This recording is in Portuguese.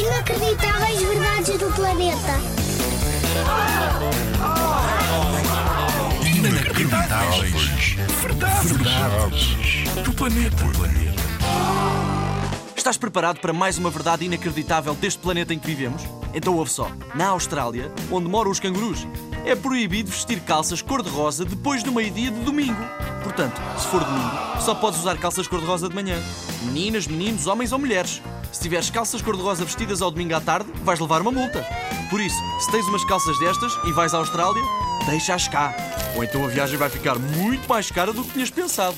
Inacreditáveis verdades do planeta. Inacreditáveis. Verdades. Verdades. Do planeta. Estás preparado para mais uma verdade inacreditável deste planeta em que vivemos? Então ouve só. Na Austrália, onde moram os cangurus, é proibido vestir calças cor-de-rosa depois do meio-dia de domingo. Portanto, se for domingo, só podes usar calças cor-de-rosa de manhã. Meninas, meninos, homens ou mulheres. Se tiveres calças cor-de-rosa vestidas ao domingo à tarde, vais levar uma multa. Por isso, se tens umas calças destas e vais à Austrália, deixa-as cá. Ou então a viagem vai ficar muito mais cara do que tinhas pensado.